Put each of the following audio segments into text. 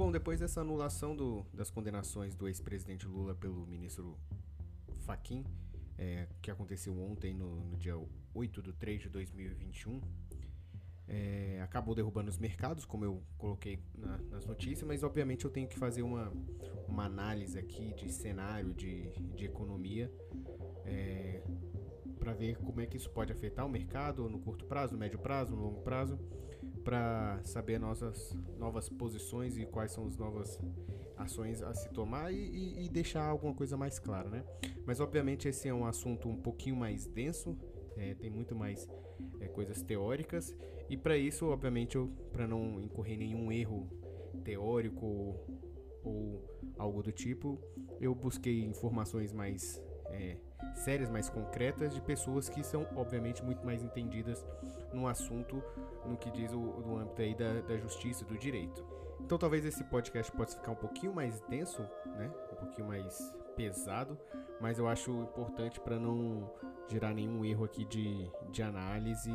Bom, depois dessa anulação do, das condenações do ex-presidente Lula pelo ministro Faquim, é, que aconteceu ontem, no, no, dia 8 de 3 de 2021, é, acabou derrubando os mercados, como eu coloquei na, nas notícias, mas obviamente eu tenho que fazer uma, uma análise aqui de cenário, de, de economia, é, para ver como é que isso pode afetar o mercado no curto prazo, no médio prazo, no longo prazo, para saber nossas novas posições e quais são as novas ações a se tomar e, e, deixar alguma coisa mais clara, né? Mas obviamente esse é um assunto um pouquinho mais denso, é, tem muito mais é, coisas teóricas e para isso, obviamente, para não incorrer nenhum erro teórico ou algo do tipo, eu busquei informações mais é, sérias, mais concretas de pessoas que são, obviamente, muito mais entendidas no assunto, no que diz o, no âmbito aí da, da justiça do direito. Então, talvez esse podcast possa ficar um pouquinho mais denso, né? Um pouquinho mais pesado, mas eu acho importante para não gerar nenhum erro aqui de, de análise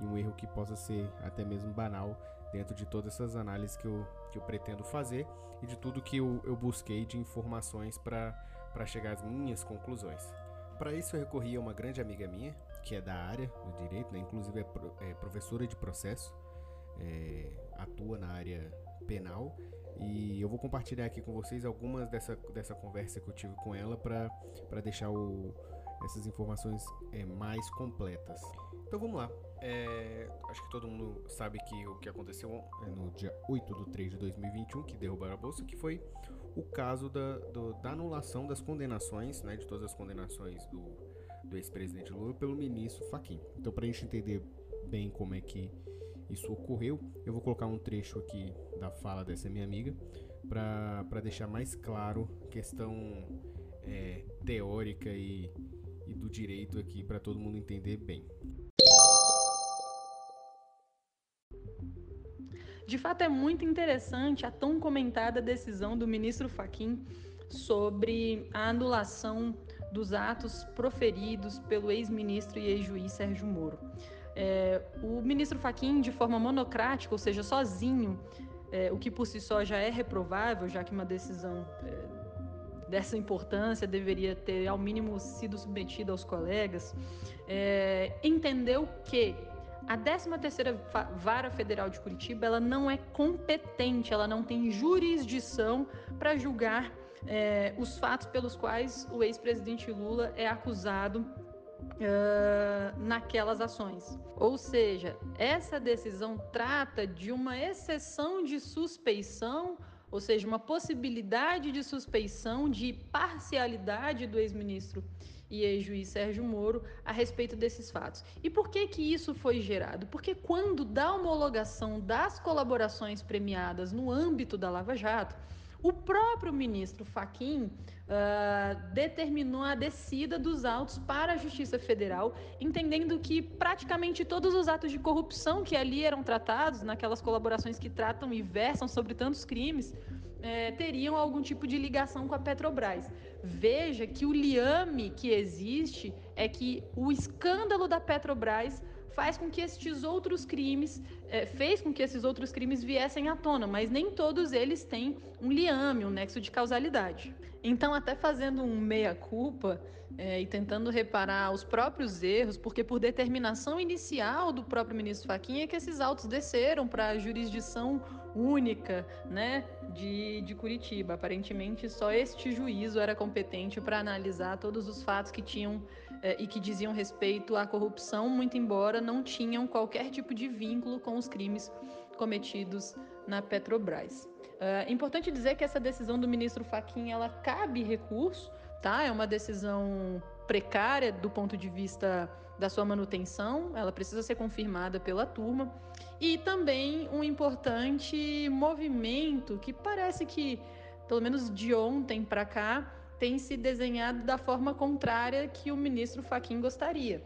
e um erro que possa ser até mesmo banal dentro de todas essas análises que eu, que eu pretendo fazer e de tudo que eu, eu busquei de informações para chegar às minhas conclusões. Para isso eu recorri a uma grande amiga minha, que é da área do direito, né? inclusive é, pro, é professora de processo, é, atua na área penal e eu vou compartilhar aqui com vocês algumas dessa, dessa conversa que eu tive com ela para deixar o, essas informações é, mais completas. Então vamos lá. É, acho que todo mundo sabe que o que aconteceu é no dia 8 de 3 de 2021, que derrubaram a bolsa, que foi o caso da, do, da anulação das condenações, né, de todas as condenações do, do ex-presidente Lula pelo ministro Faquim. Então, para a gente entender bem como é que isso ocorreu, eu vou colocar um trecho aqui da fala dessa minha amiga para deixar mais claro questão é, teórica e, e do direito aqui para todo mundo entender bem. De fato, é muito interessante a tão comentada decisão do ministro Faquim sobre a anulação dos atos proferidos pelo ex-ministro e ex-juiz Sérgio Moro. É, o ministro Faquim, de forma monocrática, ou seja, sozinho, é, o que por si só já é reprovável, já que uma decisão é, dessa importância deveria ter, ao mínimo, sido submetida aos colegas, é, entendeu que a 13ª Vara Federal de Curitiba, ela não é competente, ela não tem jurisdição para julgar é, os fatos pelos quais o ex-presidente Lula é acusado Uh, naquelas ações. Ou seja, essa decisão trata de uma exceção de suspeição, ou seja, uma possibilidade de suspeição de parcialidade do ex-ministro e ex-juiz Sérgio Moro a respeito desses fatos. E por que que isso foi gerado? Porque quando da homologação das colaborações premiadas no âmbito da Lava Jato, o próprio ministro Faquim uh, determinou a descida dos autos para a Justiça Federal, entendendo que praticamente todos os atos de corrupção que ali eram tratados, naquelas colaborações que tratam e versam sobre tantos crimes, é, teriam algum tipo de ligação com a Petrobras. Veja que o liame que existe é que o escândalo da Petrobras faz com que estes outros crimes, é, fez com que esses outros crimes viessem à tona, mas nem todos eles têm um liame, um nexo de causalidade. Então, até fazendo um meia-culpa é, e tentando reparar os próprios erros, porque por determinação inicial do próprio ministro Faquinha é que esses autos desceram para a jurisdição única né, de, de Curitiba. Aparentemente, só este juízo era competente para analisar todos os fatos que tinham e que diziam respeito à corrupção, muito embora não tinham qualquer tipo de vínculo com os crimes cometidos na Petrobras. É importante dizer que essa decisão do ministro Faquim ela cabe recurso, tá? É uma decisão precária do ponto de vista da sua manutenção, ela precisa ser confirmada pela turma, e também um importante movimento que parece que, pelo menos de ontem para cá, tem se desenhado da forma contrária que o ministro Faquim gostaria.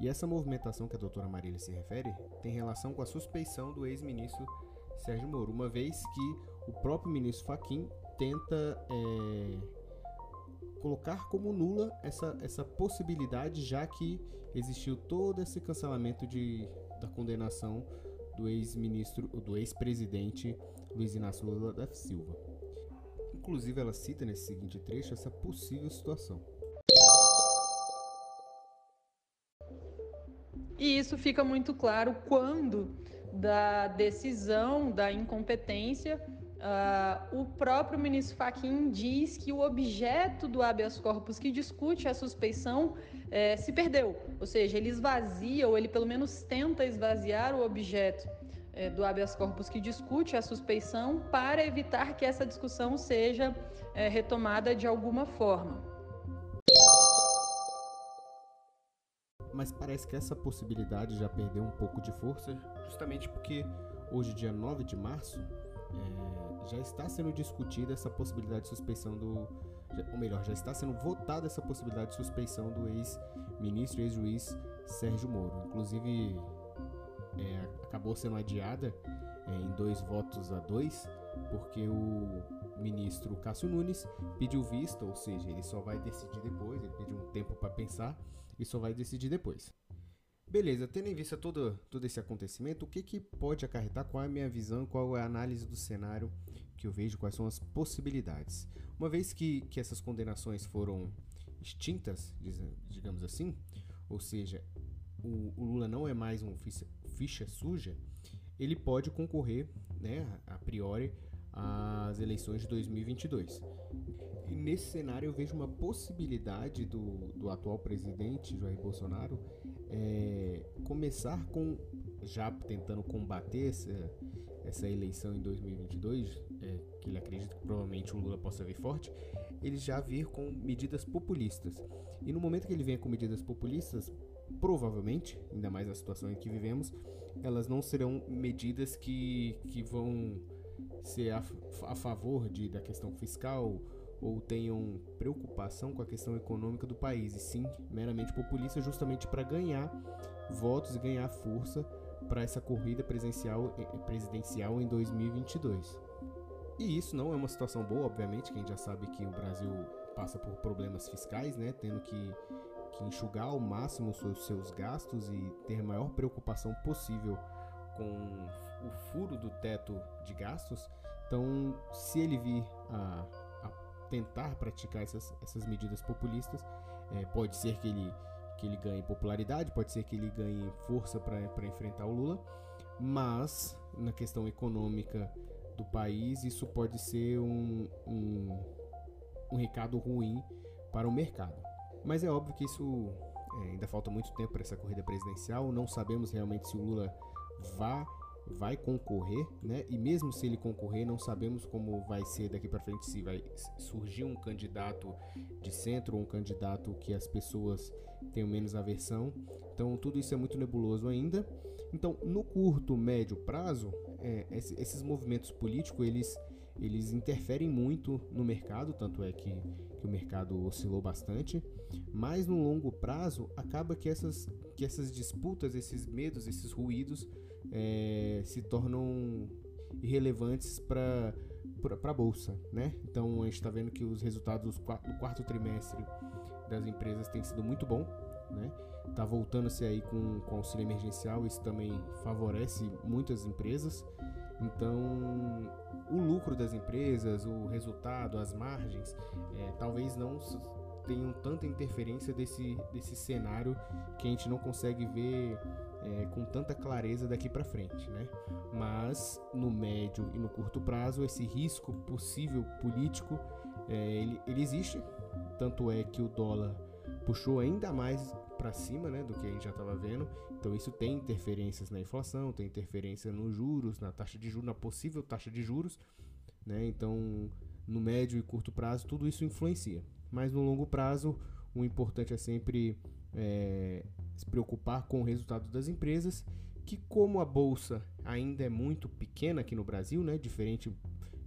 E essa movimentação que a doutora Marília se refere tem relação com a suspeição do ex-ministro Sérgio Moro, uma vez que o próprio ministro Faquim tenta é, colocar como nula essa, essa possibilidade, já que existiu todo esse cancelamento de, da condenação do ex-ministro, do ex-presidente Luiz Inácio Lula da Silva. Inclusive, ela cita nesse seguinte trecho essa possível situação. E isso fica muito claro quando da decisão, da incompetência, uh, o próprio ministro Fachin diz que o objeto do habeas corpus que discute a suspeição eh, se perdeu, ou seja, ele esvazia, ou ele pelo menos tenta esvaziar o objeto eh, do habeas corpus que discute a suspeição para evitar que essa discussão seja eh, retomada de alguma forma. mas parece que essa possibilidade já perdeu um pouco de força, justamente porque hoje, dia 9 de março, é, já está sendo discutida essa possibilidade de suspeição do. Ou melhor, já está sendo votada essa possibilidade de suspeição do ex-ministro e ex-juiz Sérgio Moro. Inclusive, é, acabou sendo adiada é, em dois votos a dois, porque o ministro Cássio Nunes pediu vista, ou seja, ele só vai decidir depois, ele pediu um tempo para pensar e só vai decidir depois. Beleza, tendo em vista todo, todo esse acontecimento, o que, que pode acarretar? Qual é a minha visão? Qual é a análise do cenário que eu vejo? Quais são as possibilidades? Uma vez que, que essas condenações foram extintas, digamos assim, ou seja, o, o Lula não é mais um ficha, suja, ele pode concorrer, né, a priori, às eleições de 2022. E nesse cenário eu vejo uma possibilidade do, do atual presidente Jair Bolsonaro é, começar com, já tentando combater essa, essa eleição em 2022, é, que ele acredita que provavelmente o Lula possa vir forte, ele já vir com medidas populistas. E no momento que ele vem com medidas populistas, provavelmente, ainda mais na situação em que vivemos, elas não serão medidas que, que vão ser a, a favor de, da questão fiscal ou tenham preocupação com a questão econômica do país, e sim meramente populista, justamente para ganhar votos e ganhar força para essa corrida presidencial, eh, presidencial em 2022. E isso não é uma situação boa, obviamente, quem já sabe que o Brasil passa por problemas fiscais, né, tendo que, que enxugar ao máximo os seus gastos e ter a maior preocupação possível com o furo do teto de gastos. Então, se ele vir a, a tentar praticar essas, essas medidas populistas, é, pode ser que ele, que ele ganhe popularidade, pode ser que ele ganhe força para enfrentar o Lula, mas na questão econômica do país, isso pode ser um, um, um recado ruim para o mercado. Mas é óbvio que isso é, ainda falta muito tempo para essa corrida presidencial, não sabemos realmente se o Lula vai vai concorrer, né? E mesmo se ele concorrer, não sabemos como vai ser daqui para frente se vai surgir um candidato de centro um candidato que as pessoas tenham menos aversão. Então tudo isso é muito nebuloso ainda. Então no curto, médio prazo, é, esses movimentos políticos eles eles interferem muito no mercado, tanto é que, que o mercado oscilou bastante, mas no longo prazo acaba que essas, que essas disputas, esses medos, esses ruídos é, se tornam irrelevantes para a bolsa, né? Então a gente está vendo que os resultados do quarto, trimestre das empresas têm sido muito bom, né? Tá voltando-se aí com, com auxílio emergencial, isso também favorece muitas empresas. Então, o lucro das empresas, o resultado, as margens, é, talvez não tenham tanta interferência desse, desse cenário que a gente não consegue ver é, com tanta clareza daqui para frente, né? Mas no médio e no curto prazo esse risco possível político é, ele, ele existe, tanto é que o dólar puxou ainda mais para cima, né, do que a gente já estava vendo. Então isso tem interferências na inflação, tem interferência nos juros, na taxa de juros, na possível taxa de juros, né? Então no médio e curto prazo tudo isso influencia. Mas no longo prazo o importante é sempre é, se preocupar com o resultado das empresas, que como a bolsa ainda é muito pequena aqui no Brasil, né, diferente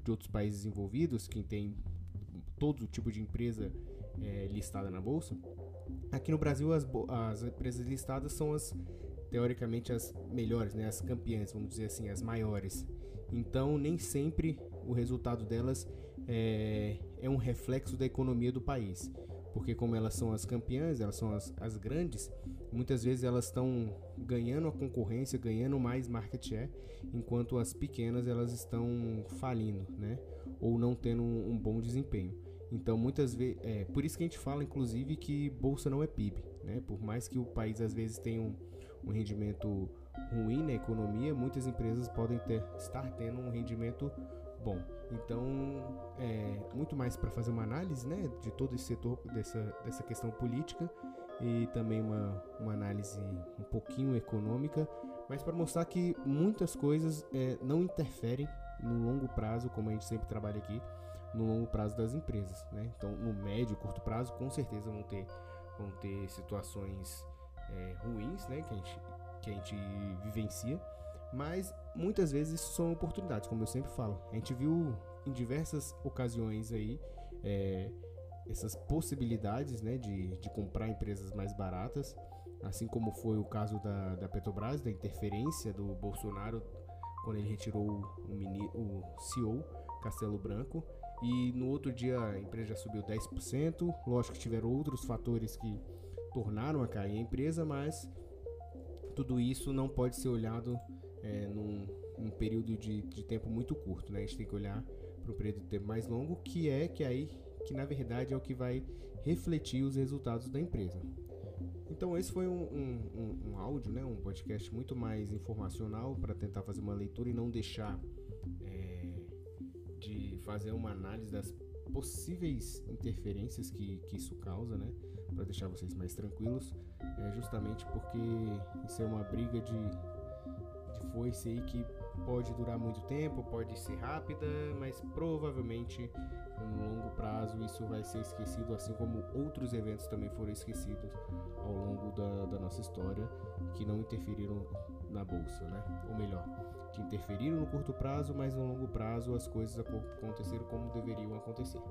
de outros países envolvidos, que tem todo tipo de empresa é, listada na bolsa, aqui no Brasil as, as empresas listadas são as teoricamente as melhores, né, as campeãs, vamos dizer assim, as maiores. Então nem sempre o resultado delas é, é um reflexo da economia do país porque como elas são as campeãs, elas são as, as grandes, muitas vezes elas estão ganhando a concorrência, ganhando mais market share, enquanto as pequenas elas estão falindo, né? Ou não tendo um, um bom desempenho. Então, muitas vezes, é por isso que a gente fala, inclusive, que bolsa não é PIB, né? Por mais que o país às vezes tenha um, um rendimento ruim na economia, muitas empresas podem ter, estar tendo um rendimento bom. Então, é muito mais para fazer uma análise, né, de todo esse setor dessa, dessa questão política e também uma, uma análise um pouquinho econômica, mas para mostrar que muitas coisas é, não interferem no longo prazo, como a gente sempre trabalha aqui, no longo prazo das empresas. Né? Então, no médio e curto prazo, com certeza vão ter, vão ter situações é, ruins né? que, a gente, que a gente vivencia, mas muitas vezes são oportunidades, como eu sempre falo. A gente viu em diversas ocasiões aí. É, essas possibilidades né, de, de comprar empresas mais baratas, assim como foi o caso da, da Petrobras, da interferência do Bolsonaro quando ele retirou o, mini, o CEO Castelo Branco. E no outro dia a empresa já subiu 10%. Lógico que tiveram outros fatores que tornaram a cair a empresa, mas tudo isso não pode ser olhado é, num, num, período de, de tempo muito curto. Né? A gente tem que olhar para um período de tempo mais longo, que é que aí que na verdade é o que vai refletir os resultados da empresa. Então esse foi um, um, um, um áudio, né, um podcast muito mais informacional para tentar fazer uma leitura e não deixar de fazer uma análise das possíveis interferências que, que isso causa, né, para deixar vocês mais tranquilos, é justamente porque isso é uma briga de, de foice aí que pode durar muito tempo, pode ser rápida, mas provavelmente no longo prazo isso vai ser esquecido, assim como outros eventos também foram esquecidos ao longo da, da nossa história que não interferiram na bolsa, né? Ou melhor, que interferiram no curto prazo, mas no longo prazo as coisas aconteceram como deveriam acontecer.